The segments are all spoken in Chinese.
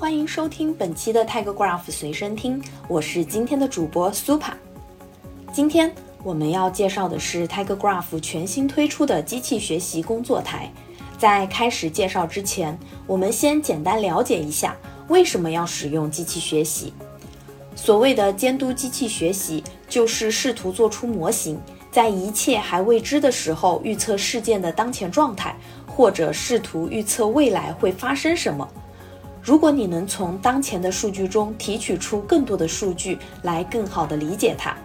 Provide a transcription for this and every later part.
欢迎收听本期的 TigerGraph 随身听，我是今天的主播 Super。今天我们要介绍的是 TigerGraph 全新推出的机器学习工作台。在开始介绍之前，我们先简单了解一下为什么要使用机器学习。所谓的监督机器学习，就是试图做出模型，在一切还未知的时候预测事件的当前状态，或者试图预测未来会发生什么。如果你能从当前的数据中提取出更多的数据来更好地理解它，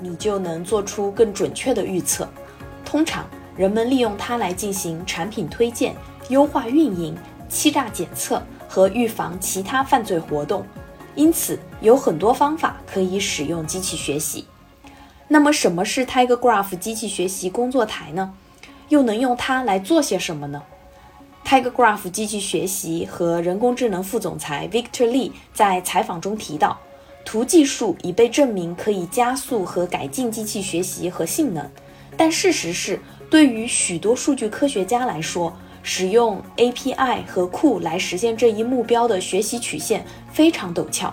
你就能做出更准确的预测。通常，人们利用它来进行产品推荐、优化运营、欺诈检测和预防其他犯罪活动。因此，有很多方法可以使用机器学习。那么，什么是 TigerGraph 机器学习工作台呢？又能用它来做些什么呢？TigerGraph 机器学习和人工智能副总裁 Victor Lee 在采访中提到，图技术已被证明可以加速和改进机器学习和性能。但事实是，对于许多数据科学家来说，使用 API 和库来实现这一目标的学习曲线非常陡峭。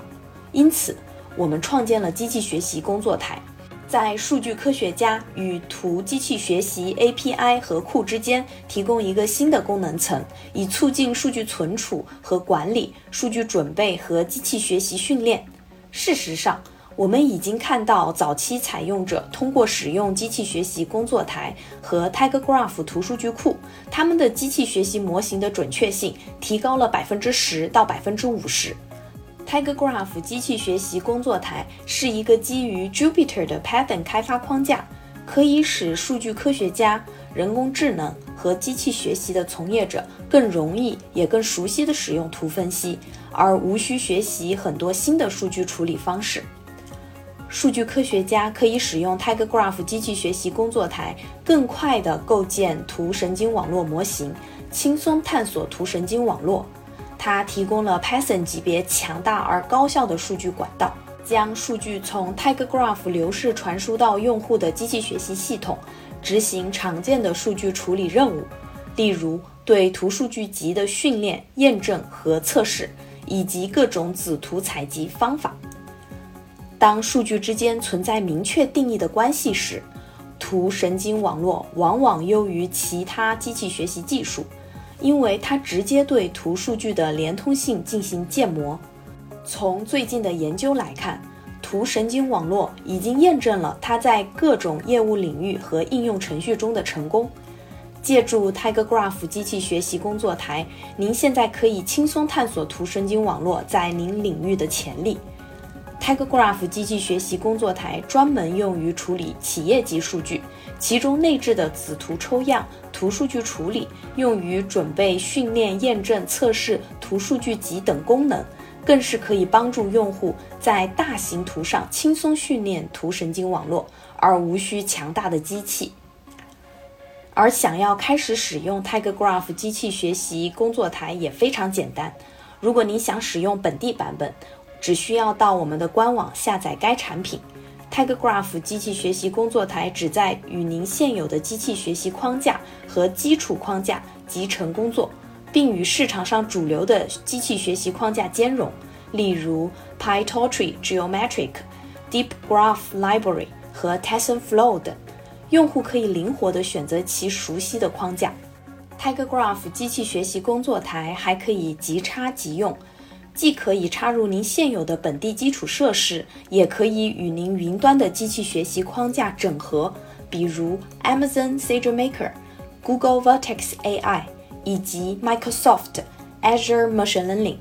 因此，我们创建了机器学习工作台。在数据科学家与图机器学习 API 和库之间提供一个新的功能层，以促进数据存储和管理、数据准备和机器学习训练。事实上，我们已经看到早期采用者通过使用机器学习工作台和 TigerGraph 图数据库，他们的机器学习模型的准确性提高了百分之十到百分之五十。TigerGraph 机器学习工作台是一个基于 Jupyter 的 Python 开发框架，可以使数据科学家、人工智能和机器学习的从业者更容易也更熟悉地使用图分析，而无需学习很多新的数据处理方式。数据科学家可以使用 TigerGraph 机器学习工作台，更快地构建图神经网络模型，轻松探索图神经网络。它提供了 Python 级别强大而高效的数据管道，将数据从 TigerGraph 流式传输到用户的机器学习系统，执行常见的数据处理任务，例如对图数据集的训练、验证和测试，以及各种子图采集方法。当数据之间存在明确定义的关系时，图神经网络往往优于其他机器学习技术。因为它直接对图数据的连通性进行建模。从最近的研究来看，图神经网络已经验证了它在各种业务领域和应用程序中的成功。借助 TigerGraph 机器学习工作台，您现在可以轻松探索图神经网络在您领域的潜力。TigerGraph 机器学习工作台专门用于处理企业级数据，其中内置的子图抽样、图数据处理，用于准备、训练、验证、测试图数据集等功能，更是可以帮助用户在大型图上轻松训练图神经网络，而无需强大的机器。而想要开始使用 TigerGraph 机器学习工作台也非常简单。如果您想使用本地版本，只需要到我们的官网下载该产品。TigerGraph 机器学习工作台旨在与您现有的机器学习框架和基础框架集成工作，并与市场上主流的机器学习框架兼容，例如 PyTorch、Geometric、Deep Graph Library 和 TensorFlow 等。用户可以灵活地选择其熟悉的框架。TigerGraph 机器学习工作台还可以即插即用。既可以插入您现有的本地基础设施，也可以与您云端的机器学习框架整合，比如 Amazon SageMaker、Google Vertex AI 以及 Microsoft Azure Machine Learning。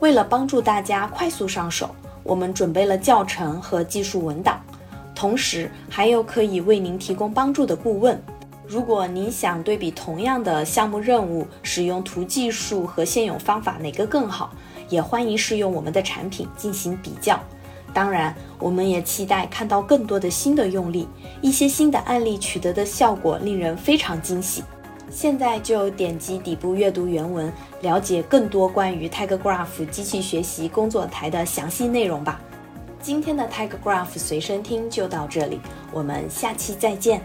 为了帮助大家快速上手，我们准备了教程和技术文档，同时还有可以为您提供帮助的顾问。如果您想对比同样的项目任务，使用图技术和现有方法哪个更好？也欢迎试用我们的产品进行比较。当然，我们也期待看到更多的新的用例，一些新的案例取得的效果令人非常惊喜。现在就点击底部阅读原文，了解更多关于 TIGGRAPH 机器学习工作台的详细内容吧。今天的 TIGGRAPH 随身听就到这里，我们下期再见。